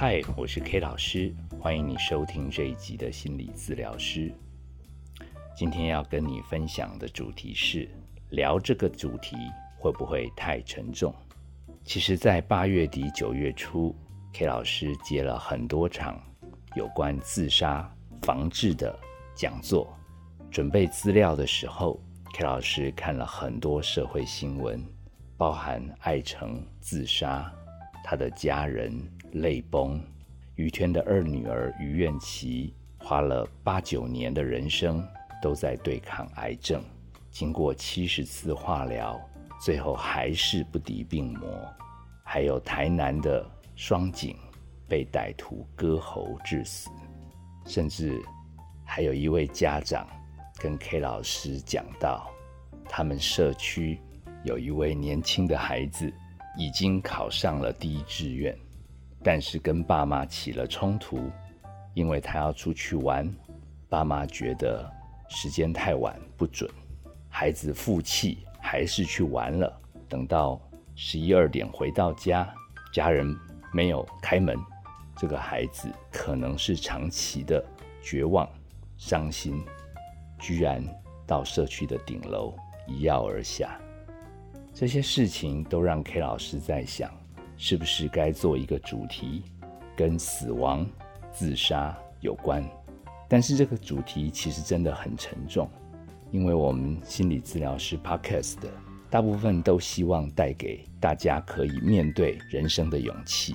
嗨，我是 K 老师，欢迎你收听这一集的心理治疗师。今天要跟你分享的主题是聊这个主题会不会太沉重？其实，在八月底九月初，K 老师接了很多场有关自杀防治的讲座。准备资料的时候，K 老师看了很多社会新闻，包含爱成自杀，他的家人泪崩，于天的二女儿于愿琪花了八九年的人生都在对抗癌症，经过七十次化疗。最后还是不敌病魔，还有台南的双井被歹徒割喉致死，甚至还有一位家长跟 K 老师讲到，他们社区有一位年轻的孩子已经考上了第一志愿，但是跟爸妈起了冲突，因为他要出去玩，爸妈觉得时间太晚不准，孩子负气。还是去玩了。等到十一二点回到家，家人没有开门，这个孩子可能是长期的绝望、伤心，居然到社区的顶楼一跃而下。这些事情都让 K 老师在想，是不是该做一个主题，跟死亡、自杀有关？但是这个主题其实真的很沉重。因为我们心理治疗师 Podcast 的大部分都希望带给大家可以面对人生的勇气，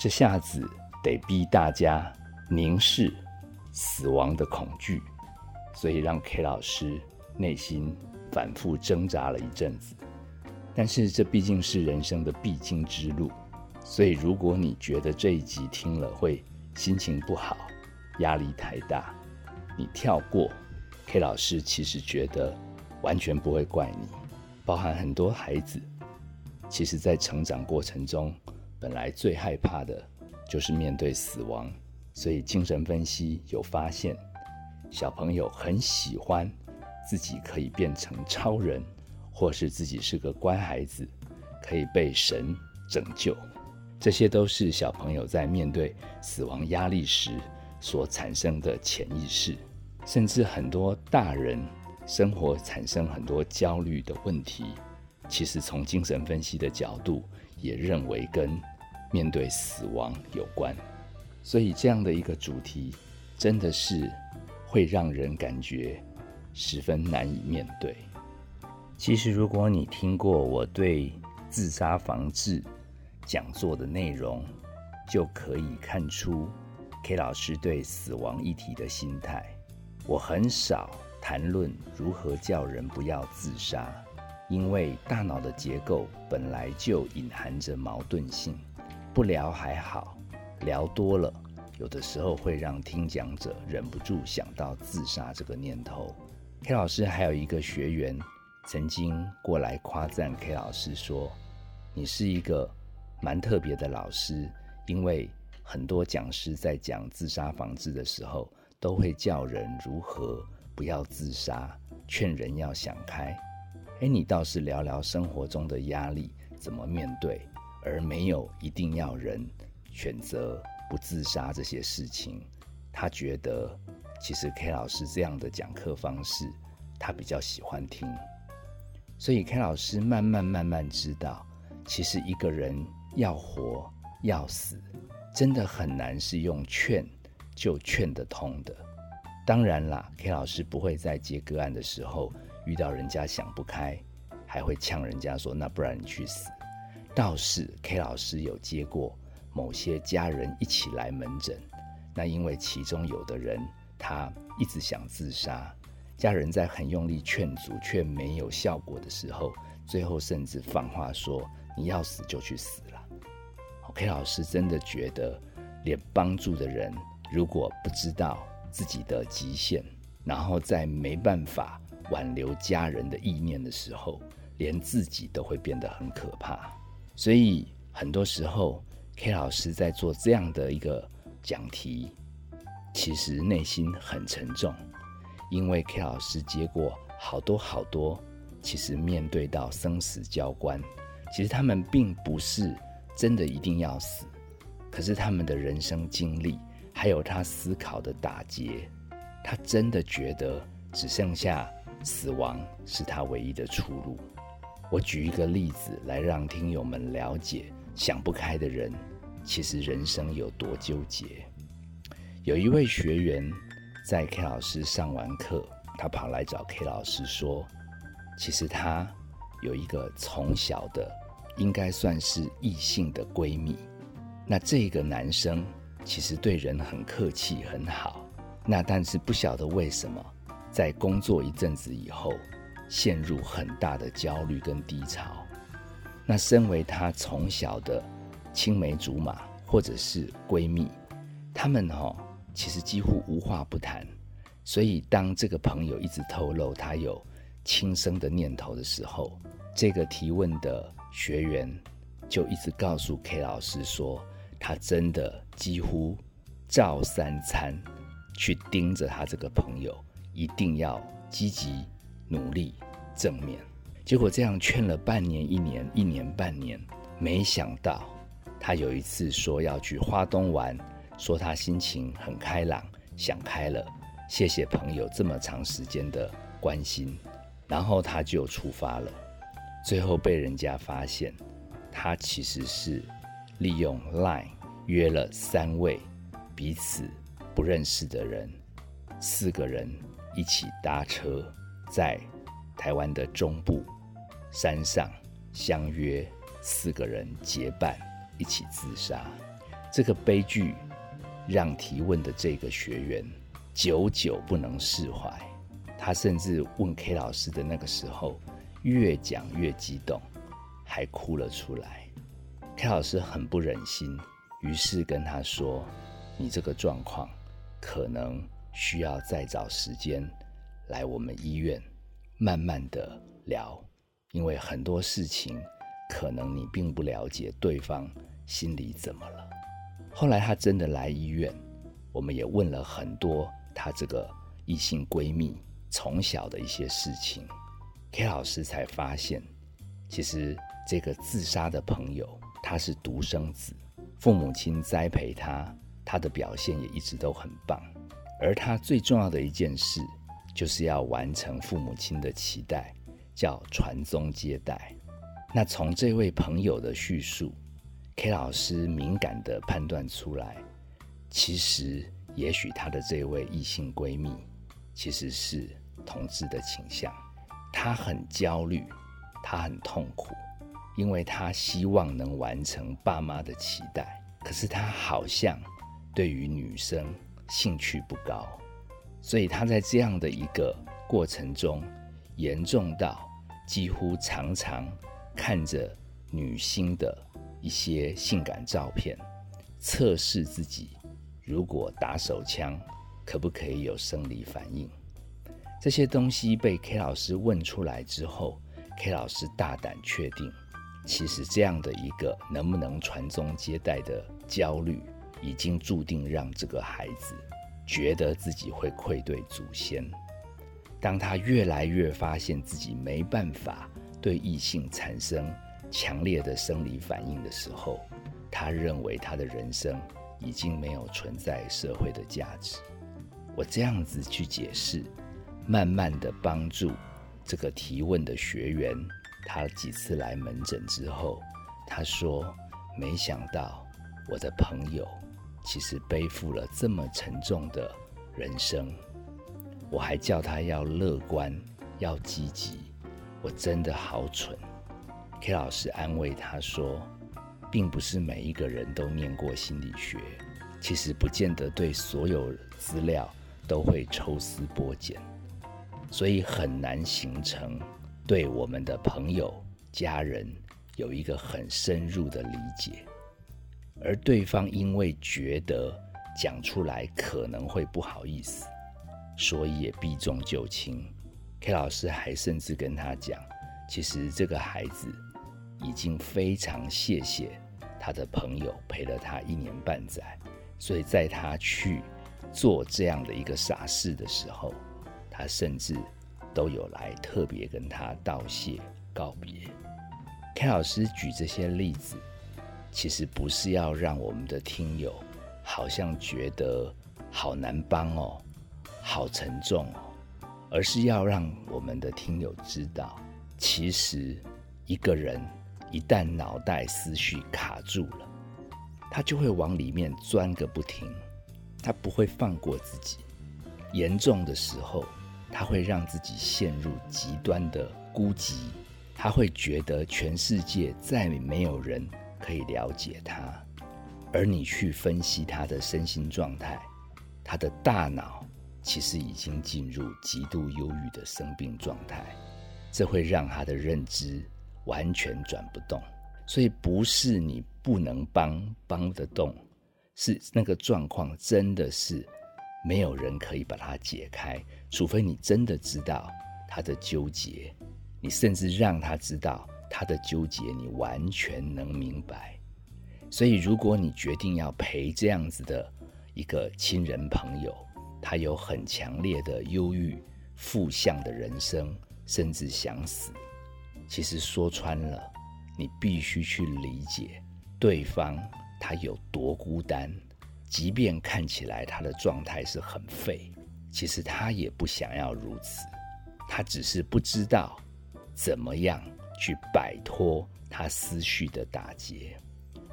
这下子得逼大家凝视死亡的恐惧，所以让 K 老师内心反复挣扎了一阵子。但是这毕竟是人生的必经之路，所以如果你觉得这一集听了会心情不好、压力太大，你跳过。K 老师其实觉得完全不会怪你，包含很多孩子，其实在成长过程中，本来最害怕的就是面对死亡，所以精神分析有发现，小朋友很喜欢自己可以变成超人，或是自己是个乖孩子，可以被神拯救，这些都是小朋友在面对死亡压力时所产生的潜意识。甚至很多大人生活产生很多焦虑的问题，其实从精神分析的角度也认为跟面对死亡有关。所以这样的一个主题，真的是会让人感觉十分难以面对。其实，如果你听过我对自杀防治讲座的内容，就可以看出 K 老师对死亡议题的心态。我很少谈论如何叫人不要自杀，因为大脑的结构本来就隐含着矛盾性。不聊还好，聊多了，有的时候会让听讲者忍不住想到自杀这个念头。K 老师还有一个学员曾经过来夸赞 K 老师说：“你是一个蛮特别的老师，因为很多讲师在讲自杀防治的时候。”都会叫人如何不要自杀，劝人要想开。哎，你倒是聊聊生活中的压力怎么面对，而没有一定要人选择不自杀这些事情。他觉得其实 K 老师这样的讲课方式，他比较喜欢听。所以 K 老师慢慢慢慢知道，其实一个人要活要死，真的很难是用劝。就劝得通的，当然啦，K 老师不会在接个案的时候遇到人家想不开，还会呛人家说那不然你去死。倒是 K 老师有接过某些家人一起来门诊，那因为其中有的人他一直想自杀，家人在很用力劝阻却没有效果的时候，最后甚至放话说你要死就去死了。K 老师真的觉得连帮助的人。如果不知道自己的极限，然后在没办法挽留家人的意念的时候，连自己都会变得很可怕。所以很多时候，K 老师在做这样的一个讲题，其实内心很沉重，因为 K 老师接过好多好多，其实面对到生死交关，其实他们并不是真的一定要死。可是他们的人生经历，还有他思考的打结，他真的觉得只剩下死亡是他唯一的出路。我举一个例子来让听友们了解，想不开的人其实人生有多纠结。有一位学员在 K 老师上完课，他跑来找 K 老师说，其实他有一个从小的，应该算是异性的闺蜜。那这个男生其实对人很客气很好，那但是不晓得为什么，在工作一阵子以后。陷入很大的焦虑跟低潮。那身为他从小的青梅竹马或者是闺蜜，她们哈其实几乎无话不谈。所以当这个朋友一直透露他有轻生的念头的时候，这个提问的学员就一直告诉 K 老师说，他真的几乎照三餐去盯着他这个朋友，一定要积极。努力正面，结果这样劝了半年、一年、一年半年，没想到他有一次说要去花东玩，说他心情很开朗，想开了，谢谢朋友这么长时间的关心，然后他就出发了，最后被人家发现，他其实是利用 Line 约了三位彼此不认识的人，四个人一起搭车。在台湾的中部山上相约四个人结伴一起自杀，这个悲剧让提问的这个学员久久不能释怀。他甚至问 K 老师的那个时候，越讲越激动，还哭了出来。K 老师很不忍心，于是跟他说：“你这个状况可能需要再找时间。”来我们医院，慢慢的聊，因为很多事情可能你并不了解对方心里怎么了。后来她真的来医院，我们也问了很多她这个异性闺蜜从小的一些事情，K 老师才发现，其实这个自杀的朋友他是独生子，父母亲栽培他，他的表现也一直都很棒，而他最重要的一件事。就是要完成父母亲的期待，叫传宗接代。那从这位朋友的叙述，K 老师敏感的判断出来，其实也许她的这位异性闺蜜其实是同志的倾向。她很焦虑，她很痛苦，因为她希望能完成爸妈的期待，可是她好像对于女生兴趣不高。所以他在这样的一个过程中，严重到几乎常常看着女星的一些性感照片，测试自己如果打手枪可不可以有生理反应。这些东西被 K 老师问出来之后，K 老师大胆确定，其实这样的一个能不能传宗接代的焦虑，已经注定让这个孩子。觉得自己会愧对祖先。当他越来越发现自己没办法对异性产生强烈的生理反应的时候，他认为他的人生已经没有存在社会的价值。我这样子去解释，慢慢的帮助这个提问的学员。他几次来门诊之后，他说：“没想到我的朋友。”其实背负了这么沉重的人生，我还叫他要乐观、要积极，我真的好蠢。K 老师安慰他说，并不是每一个人都念过心理学，其实不见得对所有资料都会抽丝剥茧，所以很难形成对我们的朋友、家人有一个很深入的理解。而对方因为觉得讲出来可能会不好意思，所以也避重就轻。K 老师还甚至跟他讲，其实这个孩子已经非常谢谢他的朋友陪了他一年半载，所以在他去做这样的一个傻事的时候，他甚至都有来特别跟他道谢告别。K 老师举这些例子。其实不是要让我们的听友好像觉得好难帮哦，好沉重哦，而是要让我们的听友知道，其实一个人一旦脑袋思绪卡住了，他就会往里面钻个不停，他不会放过自己。严重的时候，他会让自己陷入极端的孤寂，他会觉得全世界再也没有人可以了解他，而你去分析他的身心状态，他的大脑其实已经进入极度忧郁的生病状态，这会让他的认知完全转不动。所以不是你不能帮帮得动，是那个状况真的是。没有人可以把它解开，除非你真的知道他的纠结，你甚至让他知道他的纠结，你完全能明白。所以，如果你决定要陪这样子的一个亲人朋友，他有很强烈的忧郁、负向的人生，甚至想死，其实说穿了，你必须去理解对方他有多孤单。即便看起来他的状态是很废，其实他也不想要如此，他只是不知道怎么样去摆脱他思绪的打结。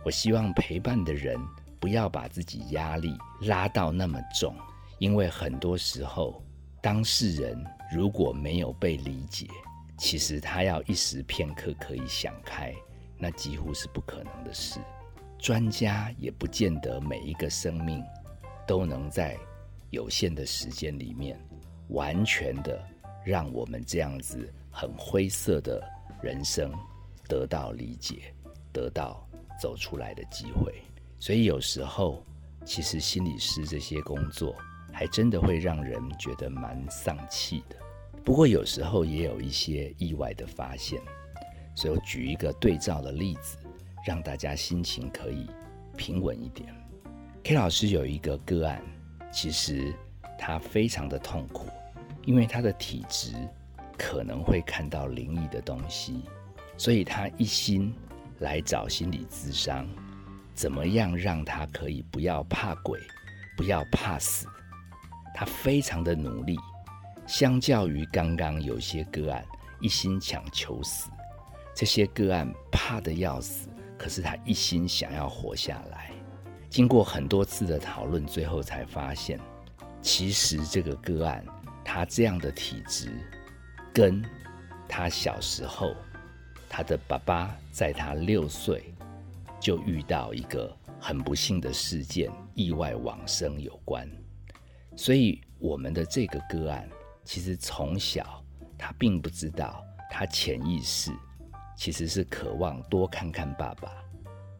我希望陪伴的人不要把自己压力拉到那么重，因为很多时候当事人如果没有被理解，其实他要一时片刻可以想开，那几乎是不可能的事。专家也不见得每一个生命都能在有限的时间里面完全的让我们这样子很灰色的人生得到理解，得到走出来的机会。所以有时候，其实心理师这些工作还真的会让人觉得蛮丧气的。不过有时候也有一些意外的发现。所以我举一个对照的例子。让大家心情可以平稳一点。K 老师有一个个案，其实他非常的痛苦，因为他的体质可能会看到灵异的东西，所以他一心来找心理咨商，怎么样让他可以不要怕鬼，不要怕死？他非常的努力，相较于刚刚有些个案一心想求死，这些个案怕的要死。可是他一心想要活下来，经过很多次的讨论，最后才发现，其实这个个案他这样的体质，跟他小时候他的爸爸在他六岁就遇到一个很不幸的事件，意外往生有关。所以我们的这个个案，其实从小他并不知道，他潜意识。其实是渴望多看看爸爸，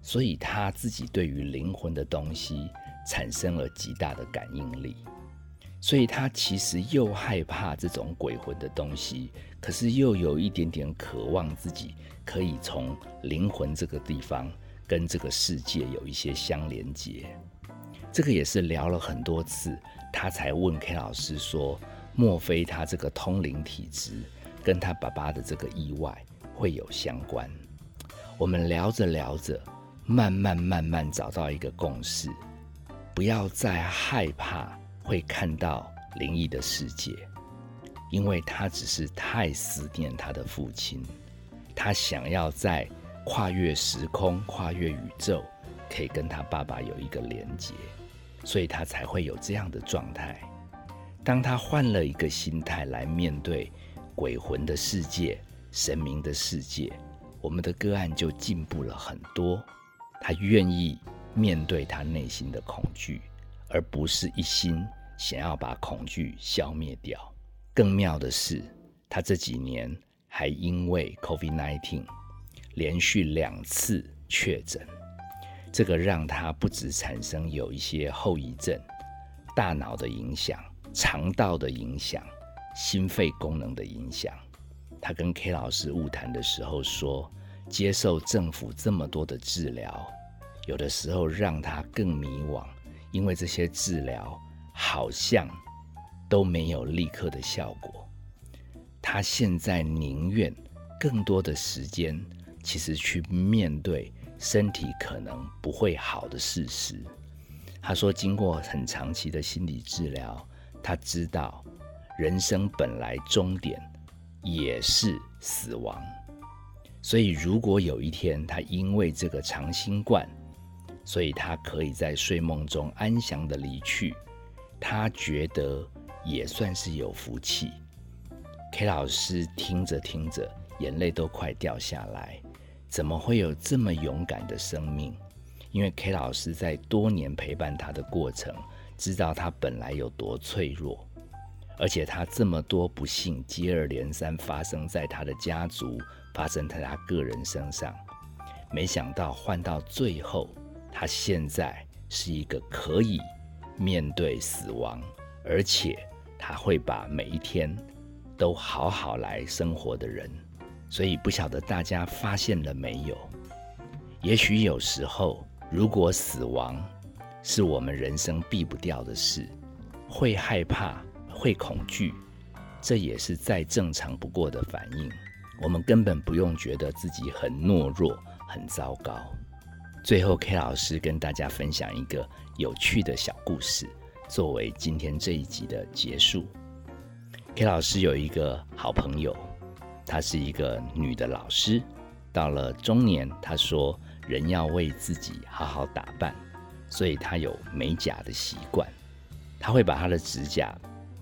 所以他自己对于灵魂的东西产生了极大的感应力，所以他其实又害怕这种鬼魂的东西，可是又有一点点渴望自己可以从灵魂这个地方跟这个世界有一些相连接。这个也是聊了很多次，他才问 K 老师说：莫非他这个通灵体质跟他爸爸的这个意外？会有相关，我们聊着聊着，慢慢慢慢找到一个共识，不要再害怕会看到灵异的世界，因为他只是太思念他的父亲，他想要在跨越时空、跨越宇宙，可以跟他爸爸有一个连接，所以他才会有这样的状态。当他换了一个心态来面对鬼魂的世界。神明的世界，我们的个案就进步了很多。他愿意面对他内心的恐惧，而不是一心想要把恐惧消灭掉。更妙的是，他这几年还因为 COVID-19 连续两次确诊，这个让他不止产生有一些后遗症，大脑的影响、肠道的影响、心肺功能的影响。他跟 K 老师误谈的时候说，接受政府这么多的治疗，有的时候让他更迷惘，因为这些治疗好像都没有立刻的效果。他现在宁愿更多的时间，其实去面对身体可能不会好的事实。他说，经过很长期的心理治疗，他知道人生本来终点也是死亡。所以，如果有一天他因为这个长新冠，所以他可以在睡梦中安详的离去，他觉得也算是有福气。K 老师听着听着，眼泪都快掉下来。怎么会有这么勇敢的生命？因为 K 老师在多年陪伴他的过程，知道他本来有多脆弱，而且他这么多不幸接二连三发生在他的家族。发生在他个人身上，没想到换到最后，他现在是一个可以面对死亡，而且他会把每一天都好好来生活的人。所以不晓得大家发现了没有？也许有时候，如果死亡是我们人生避不掉的事，会害怕、会恐惧，这也是再正常不过的反应。我们根本不用觉得自己很懦弱、很糟糕。最后，K 老师跟大家分享一个有趣的小故事，作为今天这一集的结束。K 老师有一个好朋友，她是一个女的老师。到了中年，她说人要为自己好好打扮，所以她有美甲的习惯。她会把她的指甲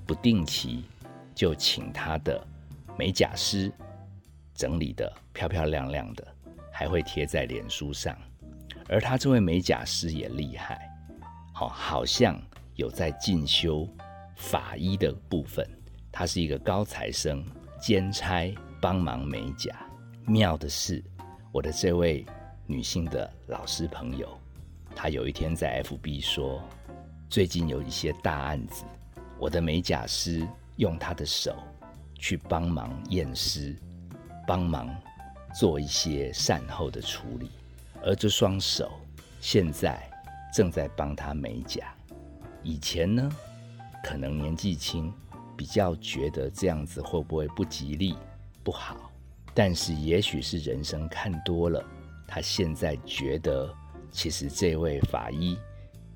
不定期就请她的美甲师。整理的漂漂亮亮的，还会贴在脸书上。而他这位美甲师也厉害，好，好像有在进修法医的部分。他是一个高材生，兼差帮忙美甲。妙的是，我的这位女性的老师朋友，他有一天在 FB 说，最近有一些大案子，我的美甲师用他的手去帮忙验尸。帮忙做一些善后的处理，而这双手现在正在帮他美甲。以前呢，可能年纪轻，比较觉得这样子会不会不吉利、不好？但是也许是人生看多了，他现在觉得，其实这位法医、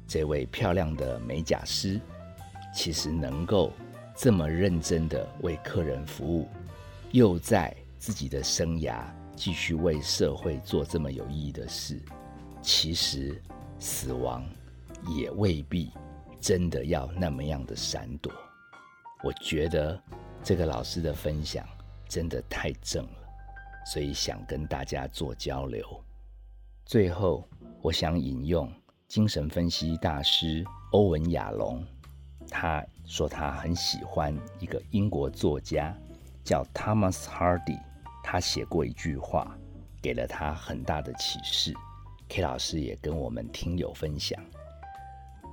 这位漂亮的美甲师，其实能够这么认真的为客人服务，又在。自己的生涯继续为社会做这么有意义的事，其实死亡也未必真的要那么样的闪躲。我觉得这个老师的分享真的太正了，所以想跟大家做交流。最后，我想引用精神分析大师欧文亚龙，他说他很喜欢一个英国作家叫 Thomas Hardy。他写过一句话，给了他很大的启示。K 老师也跟我们听友分享：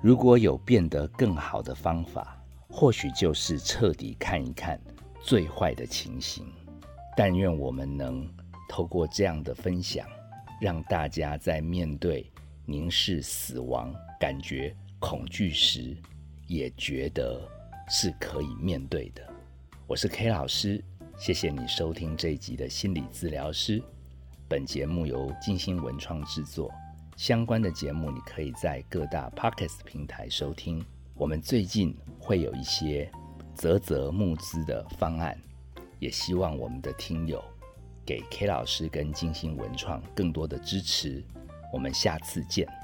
如果有变得更好的方法，或许就是彻底看一看最坏的情形。但愿我们能透过这样的分享，让大家在面对凝视死亡、感觉恐惧时，也觉得是可以面对的。我是 K 老师。谢谢你收听这一集的心理治疗师。本节目由金星文创制作，相关的节目你可以在各大 Podcast 平台收听。我们最近会有一些泽泽募资的方案，也希望我们的听友给 K 老师跟金星文创更多的支持。我们下次见。